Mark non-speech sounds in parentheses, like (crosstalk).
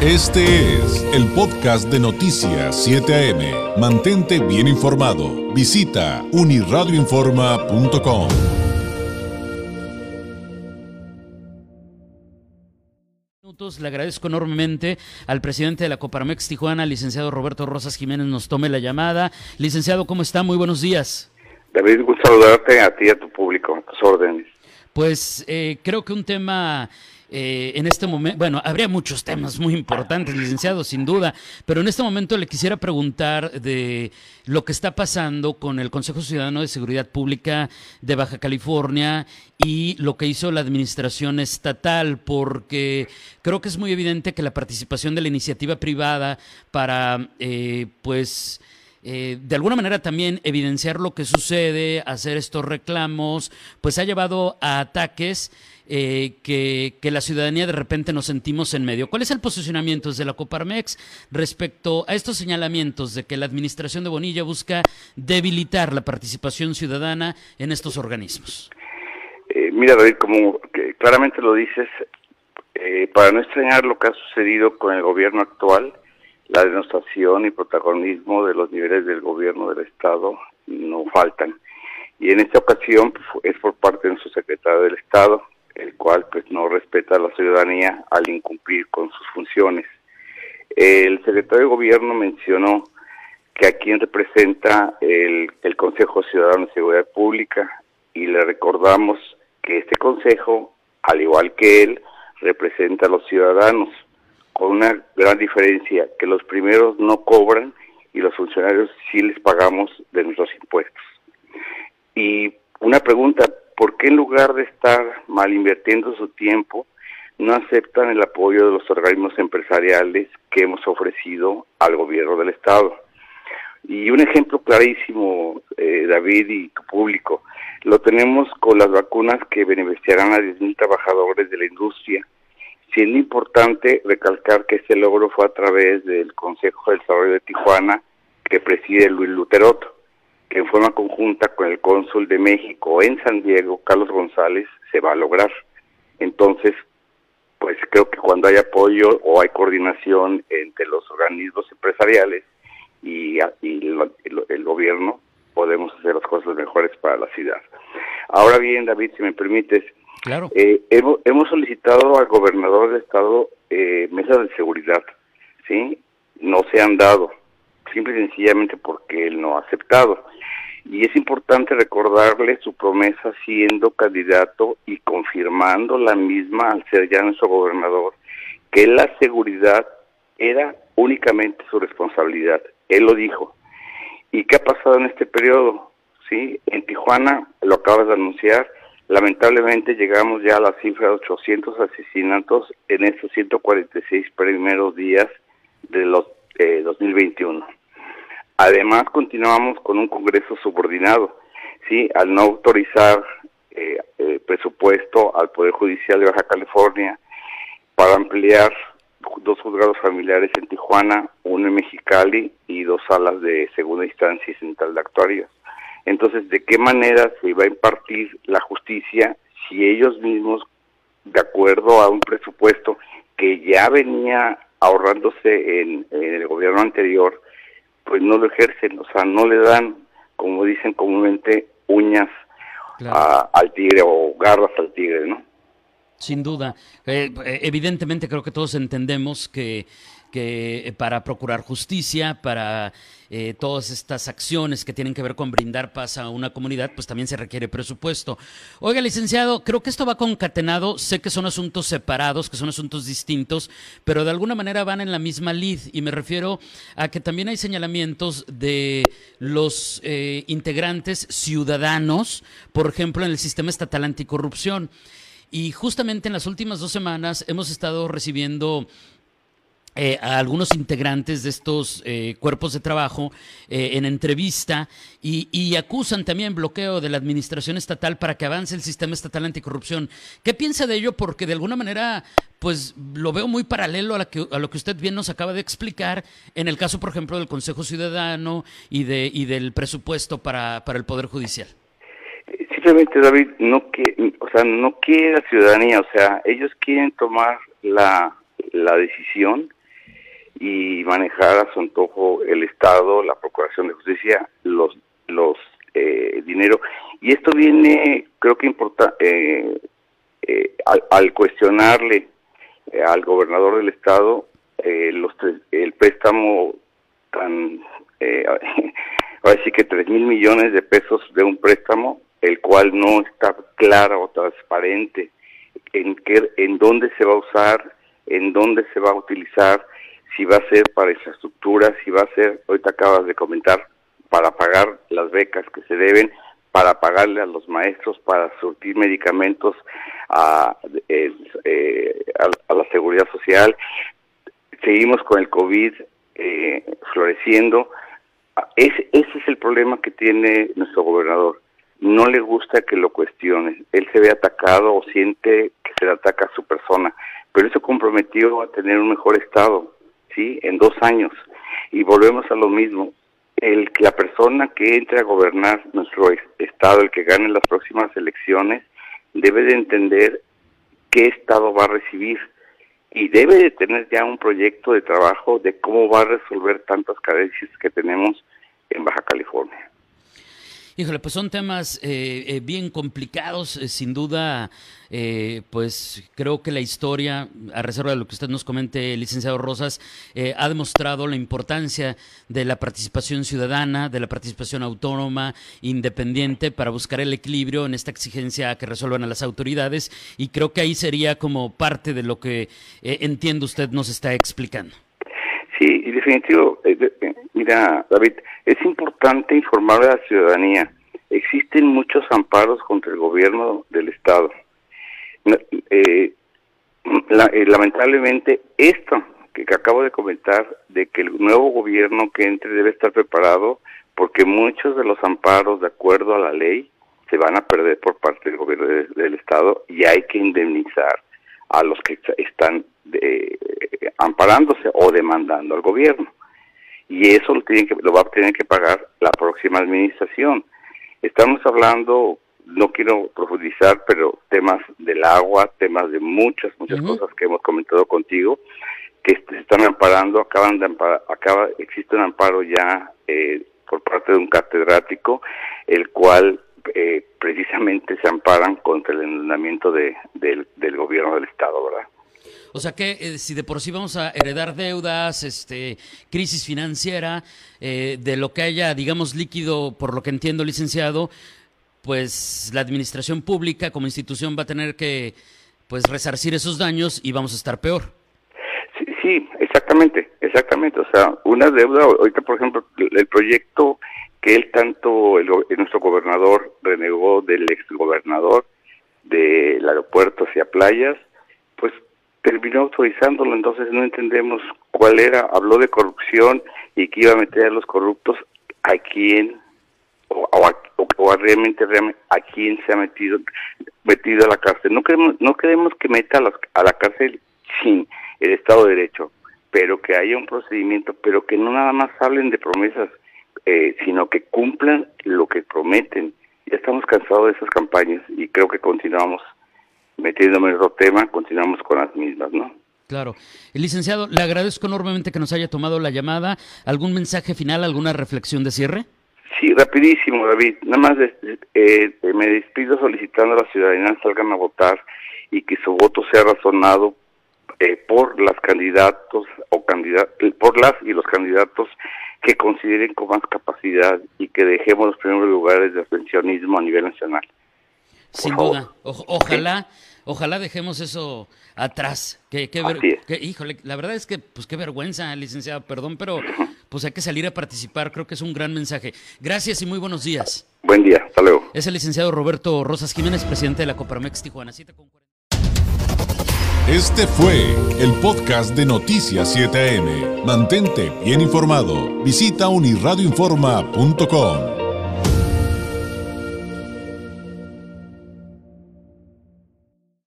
Este es el podcast de Noticias 7 AM. Mantente bien informado. Visita uniradioinforma.com. Le agradezco enormemente al presidente de la Coparmex Tijuana, licenciado Roberto Rosas Jiménez, nos tome la llamada. Licenciado, ¿cómo está? Muy buenos días. David, gusto saludarte a ti y a tu público, a tus órdenes. Pues eh, creo que un tema eh, en este momento, bueno, habría muchos temas muy importantes, licenciado, sin duda, pero en este momento le quisiera preguntar de lo que está pasando con el Consejo Ciudadano de Seguridad Pública de Baja California y lo que hizo la administración estatal, porque creo que es muy evidente que la participación de la iniciativa privada para, eh, pues, eh, de alguna manera también evidenciar lo que sucede, hacer estos reclamos, pues ha llevado a ataques eh, que, la ciudadanía de repente nos sentimos en medio. ¿Cuál es el posicionamiento desde la Coparmex respecto a estos señalamientos de que la administración de Bonilla busca debilitar la participación ciudadana en estos organismos? Eh, mira, David, como claramente lo dices, eh, para no extrañar lo que ha sucedido con el gobierno actual, la denostación y protagonismo de los niveles del gobierno del Estado no faltan. Y en esta ocasión pues, es por parte de su secretario del Estado, el cual pues no respeta a la ciudadanía al incumplir con sus funciones. El secretario de Gobierno mencionó que a quien representa el, el Consejo Ciudadano de Seguridad Pública y le recordamos que este consejo, al igual que él, representa a los ciudadanos, con una gran diferencia, que los primeros no cobran y los funcionarios sí les pagamos de nuestros impuestos. Y una pregunta, ¿por qué en lugar de estar mal invirtiendo su tiempo, no aceptan el apoyo de los organismos empresariales que hemos ofrecido al gobierno del Estado? Y un ejemplo clarísimo, eh, David y tu público, lo tenemos con las vacunas que beneficiarán a 10.000 trabajadores de la industria, siendo importante recalcar que este logro fue a través del Consejo del Desarrollo de Tijuana que preside Luis Luteroto que en forma conjunta con el cónsul de México en San Diego, Carlos González, se va a lograr. Entonces, pues creo que cuando hay apoyo o hay coordinación entre los organismos empresariales y, el, gobierno, podemos hacer las cosas mejores para la ciudad. Ahora bien, David, si me permites, claro. Eh, hemos, solicitado al gobernador del estado eh, mesas de seguridad, ¿sí? No se han dado, simple y sencillamente porque él no ha aceptado y es importante recordarle su promesa siendo candidato y confirmando la misma al ser ya nuestro gobernador, que la seguridad era únicamente su responsabilidad. Él lo dijo. ¿Y qué ha pasado en este periodo? Sí, en Tijuana, lo acabas de anunciar, lamentablemente llegamos ya a la cifra de 800 asesinatos en estos 146 primeros días de los eh, 2021. Además, continuamos con un Congreso subordinado, ¿sí? Al no autorizar eh, eh, presupuesto al Poder Judicial de Baja California para ampliar dos juzgados familiares en Tijuana, uno en Mexicali y dos salas de segunda instancia y central de actuarios. Entonces, ¿de qué manera se va a impartir la justicia si ellos mismos, de acuerdo a un presupuesto que ya venía ahorrándose en el gobierno anterior, pues no lo ejercen, o sea, no le dan, como dicen comúnmente, uñas al tigre o garras al tigre, ¿no? Sin duda. Eh, eh, evidentemente creo que todos entendemos que eh, para procurar justicia, para eh, todas estas acciones que tienen que ver con brindar paz a una comunidad, pues también se requiere presupuesto. Oiga, licenciado, creo que esto va concatenado, sé que son asuntos separados, que son asuntos distintos, pero de alguna manera van en la misma lid y me refiero a que también hay señalamientos de los eh, integrantes ciudadanos, por ejemplo, en el sistema estatal anticorrupción. Y justamente en las últimas dos semanas hemos estado recibiendo eh, a algunos integrantes de estos eh, cuerpos de trabajo eh, en entrevista y, acusan también bloqueo de la administración estatal para que avance el sistema estatal anticorrupción. ¿Qué piensa de ello? Porque de alguna manera, pues lo veo muy paralelo a, a lo que usted bien nos acaba de explicar en el caso, por ejemplo, del Consejo Ciudadano y, de, y del presupuesto para, para el Poder Judicial. Simplemente, David, no que, o sea, no quiere ciudadanía, o sea, ellos quieren tomar la, la decisión y manejar a su antojo el Estado, la Procuración de Justicia, los los eh, dinero. Y esto viene creo que importa eh, eh, al, cuestionarle al gobernador del estado los el préstamo tan (laughs) ahora sí que tres mil millones de pesos de un préstamo el cual no está claro o transparente en qué en dónde se va a usar en dónde se va a utilizar si va a ser para infraestructura si va a ser ahorita acabas de comentar para pagar las becas que se deben, para pagarle a los maestros, para surtir medicamentos a, eh, eh, a, la seguridad social. Seguimos con el COVID eh, floreciendo. Ese, ese es el problema que tiene nuestro gobernador. No le gusta que lo cuestione. Él se ve atacado o siente que se le ataca a su persona. Pero eso comprometió a tener un mejor estado, ¿sí? En dos años. Y volvemos a lo mismo el la persona que entre a gobernar nuestro estado, el que gane las próximas elecciones, debe de entender qué estado va a recibir y debe de tener ya un proyecto de trabajo de cómo va a resolver tantas carencias que tenemos en Baja California. Híjole, pues son temas eh, eh, bien complicados, eh, sin duda, pues creo que la historia, a reserva de lo que usted nos comente, licenciado Rosas, ha demostrado la importancia de la participación ciudadana, de la participación autónoma, independiente, para buscar el equilibrio en esta exigencia que resuelvan a las autoridades, y creo que ahí sería como parte de lo que entiendo usted nos está explicando. Sí, y definitivo, mira, David, es importante informar a la ciudadanía. Existen muchos amparos contra el gobierno del Estado. Eh, eh, lamentablemente, esto que acabo de comentar, de que el nuevo gobierno que entre debe estar preparado, porque muchos de los amparos, de acuerdo a la ley, se van a perder por parte del gobierno del Estado y hay que indemnizar a los que están eh, amparándose o demandando al gobierno y eso lo, tienen que, lo va a tener que pagar la próxima administración. Estamos hablando, no quiero profundizar, pero temas del agua, temas de muchas, muchas cosas que hemos comentado contigo, que se están amparando, acaban de amparar, acaba, existe un amparo ya eh, por parte de un catedrático, el cual eh, precisamente se amparan contra el endeudamiento de, del, del gobierno del Estado, ¿verdad? O sea que eh, si de por sí vamos a heredar deudas, este, crisis financiera, eh, de lo que haya, digamos, líquido, por lo que entiendo, licenciado, pues la administración pública como institución va a tener que pues resarcir esos daños y vamos a estar peor. Sí, exactamente, exactamente. O sea, una deuda, ahorita por ejemplo, el proyecto que él tanto, el, nuestro gobernador renegó del exgobernador del aeropuerto hacia playas, pues terminó autorizándolo, entonces no entendemos cuál era, habló de corrupción y que iba a meter a los corruptos a quién o, o, realmente, realmente a quién se ha metido metido a la cárcel. No queremos no queremos que meta a, a la cárcel sin el Estado de Derecho, pero que haya un procedimiento, pero que no nada más hablen de promesas, eh, sino que cumplan lo que prometen. Ya estamos cansados de esas campañas y creo que continuamos metiéndome en otro tema, continuamos con las mismas, ¿no? Claro. El licenciado, le agradezco enormemente que nos haya tomado la llamada. ¿Algún mensaje final, alguna reflexión de cierre? Sí, rapidísimo, David. Nada más eh, me despido solicitando a la ciudadanía salgan a votar y que su voto sea razonado eh, por las candidatos o candidat por las y los candidatos que consideren con más capacidad y que dejemos los primeros lugares de abstencionismo a nivel nacional. Sin duda. ojalá, ojalá dejemos eso atrás. Que, híjole, la verdad es que, pues qué vergüenza, licenciado, perdón, pero (laughs) pues hay que salir a participar. Creo que es un gran mensaje. Gracias y muy buenos días. Buen día, hasta luego. Es el licenciado Roberto Rosas Jiménez, presidente de la Coparmex Tijuana. Este fue el podcast de Noticias 7am. Mantente bien informado. Visita unirradioinforma.com.